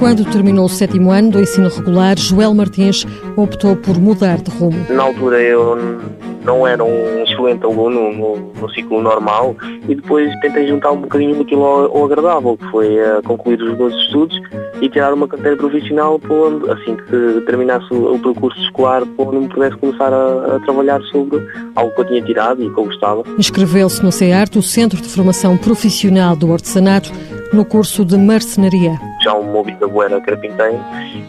Quando terminou o sétimo ano do ensino regular, Joel Martins optou por mudar de rumo. Na altura eu não era um excelente aluno no, no ciclo normal e depois tentei juntar um bocadinho daquilo ao, ao agradável, que foi uh, concluir os meus estudos e tirar uma carteira profissional onde, assim que terminasse o, o percurso escolar, para onde me pudesse começar a, a, trabalhar sobre algo que eu tinha tirado e que eu gostava. Inscreveu-se no CEART, o Centro de Formação Profissional do Artesanato, no curso de marcenaria. Já o meu bisavô era carpinteiro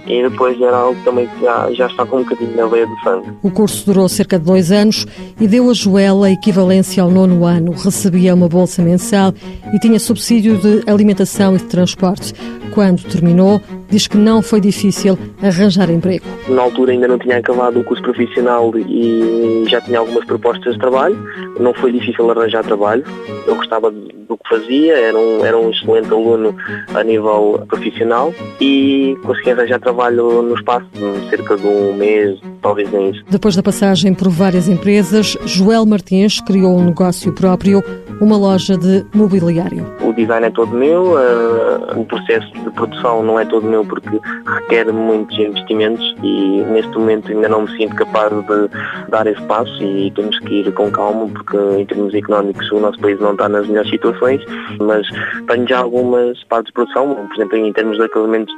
e depois era algo também que já, já está com um bocadinho na veia do sangue. O curso durou cerca de dois anos e deu a Joel a equivalência ao nono ano. Recebia uma bolsa mensal e tinha subsídio de alimentação e de transporte. Quando terminou, diz que não foi difícil arranjar emprego. Na altura ainda não tinha acabado o curso profissional e já tinha algumas propostas de trabalho. Não foi difícil arranjar trabalho. Eu gostava do que fazia, era um, era um excelente aluno a nível profissional e consegui arranjar trabalho no espaço de cerca de um mês, talvez nem isso. Depois da passagem por várias empresas, Joel Martins criou um negócio próprio, uma loja de mobiliário. O design é todo meu, uh, o processo de produção não é todo meu porque requer muitos investimentos e neste momento ainda não me sinto capaz de dar esse passo e temos que ir com calma porque em termos económicos o nosso país não está nas melhores situações, mas tenho já algumas partes de produção, por exemplo em termos de acabamentos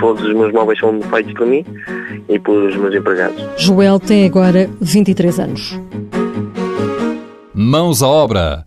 todos os meus móveis são feitos por mim e pelos meus empregados. Joel tem agora 23 anos. Mãos à obra,